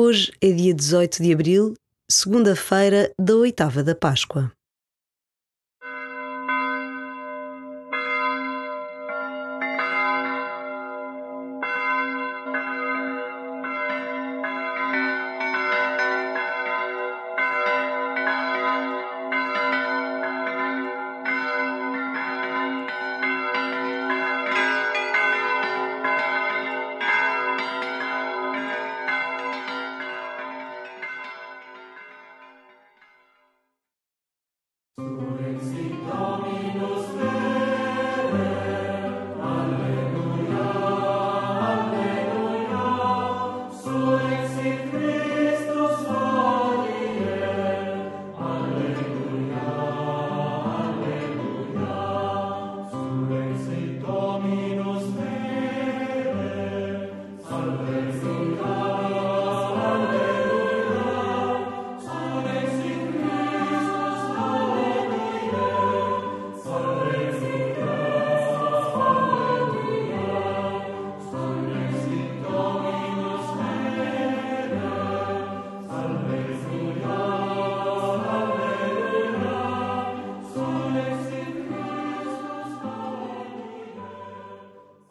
Hoje é dia 18 de abril, segunda-feira da oitava da Páscoa. Spirit.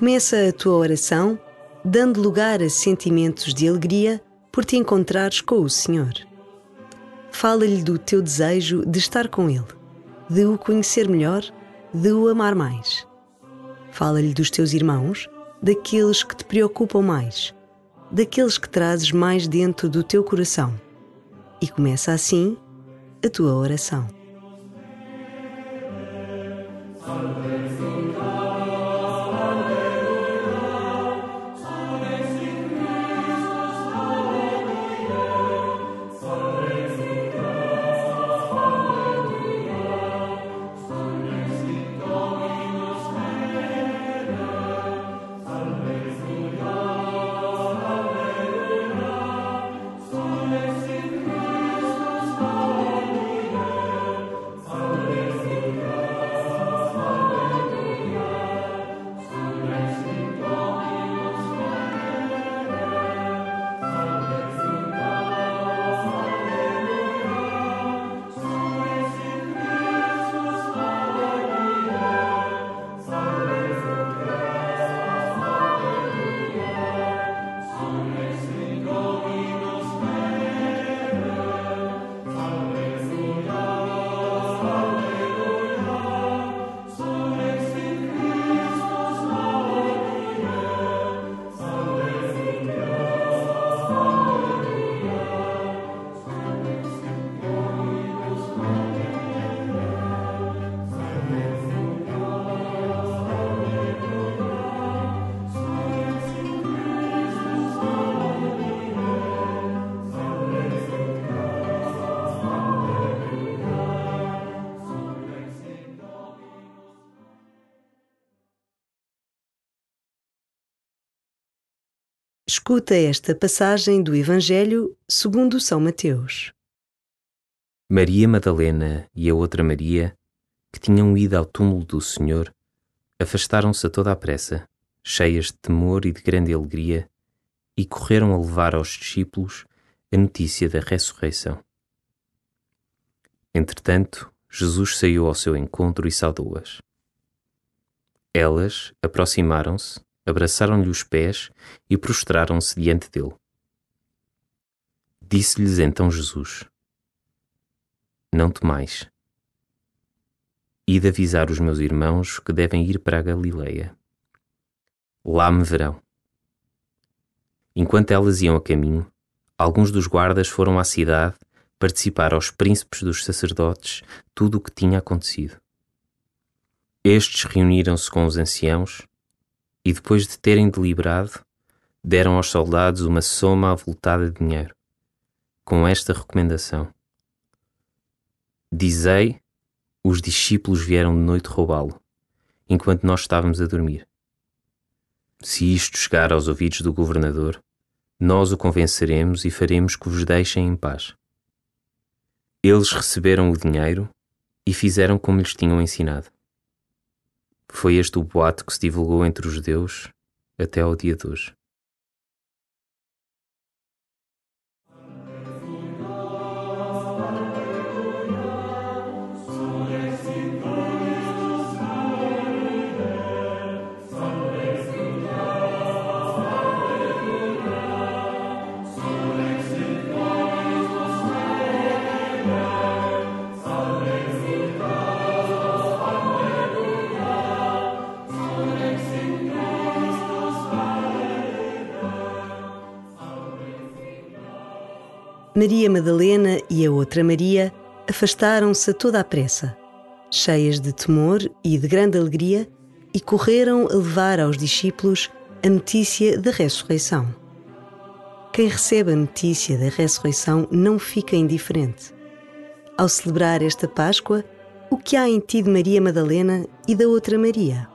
Começa a tua oração dando lugar a sentimentos de alegria por te encontrares com o Senhor. Fala-lhe do teu desejo de estar com Ele, de o conhecer melhor, de o amar mais. Fala-lhe dos teus irmãos, daqueles que te preocupam mais, daqueles que trazes mais dentro do teu coração. E começa assim a tua oração. Escuta esta passagem do Evangelho segundo São Mateus. Maria Madalena e a outra Maria, que tinham ido ao túmulo do Senhor, afastaram-se a toda a pressa, cheias de temor e de grande alegria, e correram a levar aos discípulos a notícia da ressurreição. Entretanto, Jesus saiu ao seu encontro e saudou-as. Elas aproximaram-se abraçaram-lhe os pés e prostraram-se diante dele. Disse-lhes então Jesus: Não temais. Ide avisar os meus irmãos que devem ir para a Galileia. Lá me verão. Enquanto elas iam a caminho, alguns dos guardas foram à cidade participar aos príncipes dos sacerdotes tudo o que tinha acontecido. Estes reuniram-se com os anciãos e depois de terem deliberado, deram aos soldados uma soma avultada de dinheiro, com esta recomendação: Dizei, os discípulos vieram de noite roubá-lo, enquanto nós estávamos a dormir. Se isto chegar aos ouvidos do governador, nós o convenceremos e faremos que vos deixem em paz. Eles receberam o dinheiro e fizeram como lhes tinham ensinado. Foi este o boato que se divulgou entre os judeus até ao dia de hoje. Maria Madalena e a outra Maria afastaram-se a toda a pressa, cheias de temor e de grande alegria, e correram a levar aos discípulos a notícia da ressurreição. Quem recebe a notícia da ressurreição não fica indiferente. Ao celebrar esta Páscoa, o que há em ti de Maria Madalena e da outra Maria?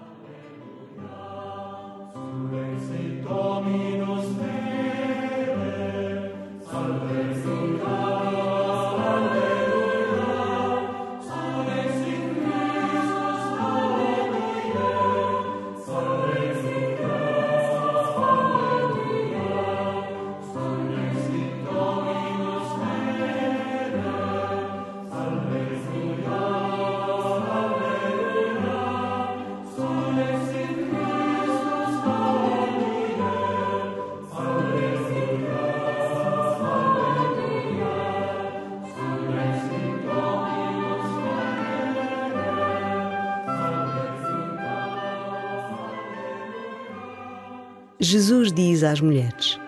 Jesus diz às mulheres: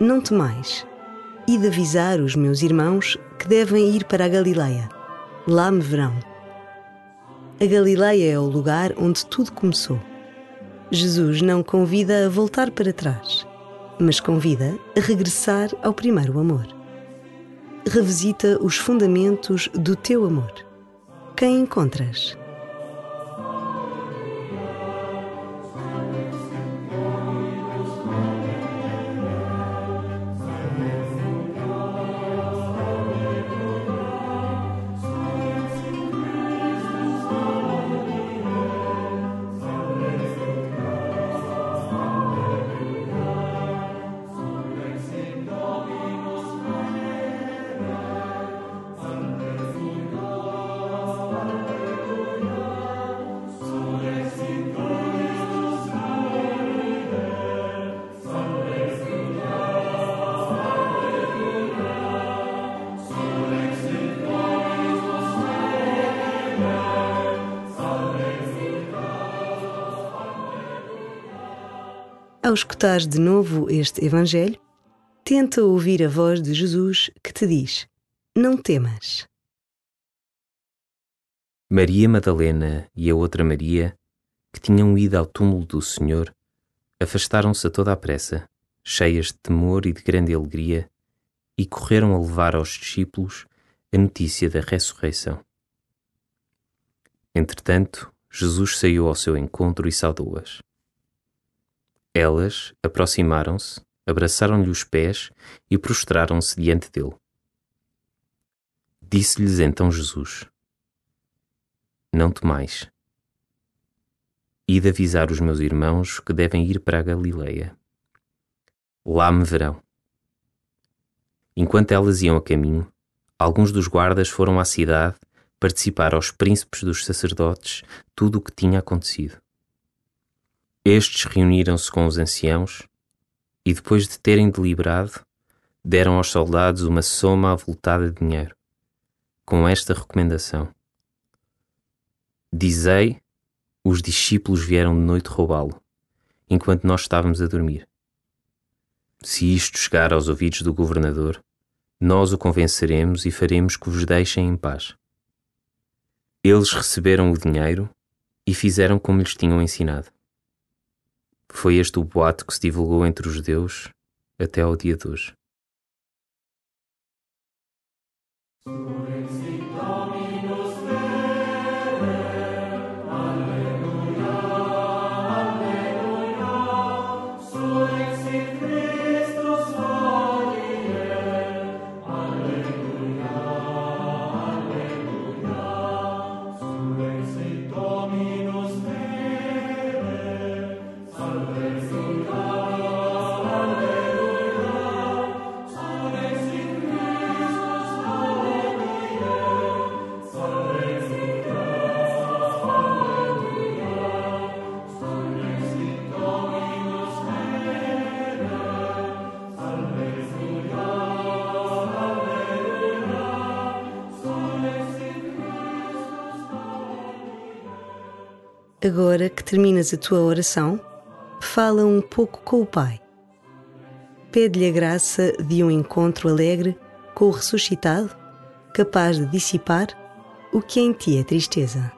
Não temais, e de avisar os meus irmãos que devem ir para a Galileia. Lá me verão. A Galileia é o lugar onde tudo começou. Jesus não convida a voltar para trás, mas convida a regressar ao primeiro amor. Revisita os fundamentos do teu amor. Quem encontras? Ao escutares de novo este Evangelho, tenta ouvir a voz de Jesus que te diz: Não temas. Maria Madalena e a outra Maria, que tinham ido ao túmulo do Senhor, afastaram-se a toda a pressa, cheias de temor e de grande alegria, e correram a levar aos discípulos a notícia da ressurreição. Entretanto, Jesus saiu ao seu encontro e saudou-as. Elas aproximaram-se, abraçaram-lhe os pés e prostraram-se diante dele. Disse-lhes então Jesus: Não temais. Ide avisar os meus irmãos que devem ir para a Galileia. Lá me verão. Enquanto elas iam a caminho, alguns dos guardas foram à cidade participar aos príncipes dos sacerdotes tudo o que tinha acontecido. Estes reuniram-se com os anciãos e, depois de terem deliberado, deram aos soldados uma soma avultada de dinheiro, com esta recomendação: Dizei, os discípulos vieram de noite roubá-lo, enquanto nós estávamos a dormir. Se isto chegar aos ouvidos do governador, nós o convenceremos e faremos que vos deixem em paz. Eles receberam o dinheiro e fizeram como lhes tinham ensinado. Foi este o boato que se divulgou entre os judeus até ao dia de hoje. Agora que terminas a tua oração, fala um pouco com o Pai. Pede-lhe a graça de um encontro alegre com o ressuscitado, capaz de dissipar o que em ti é tristeza.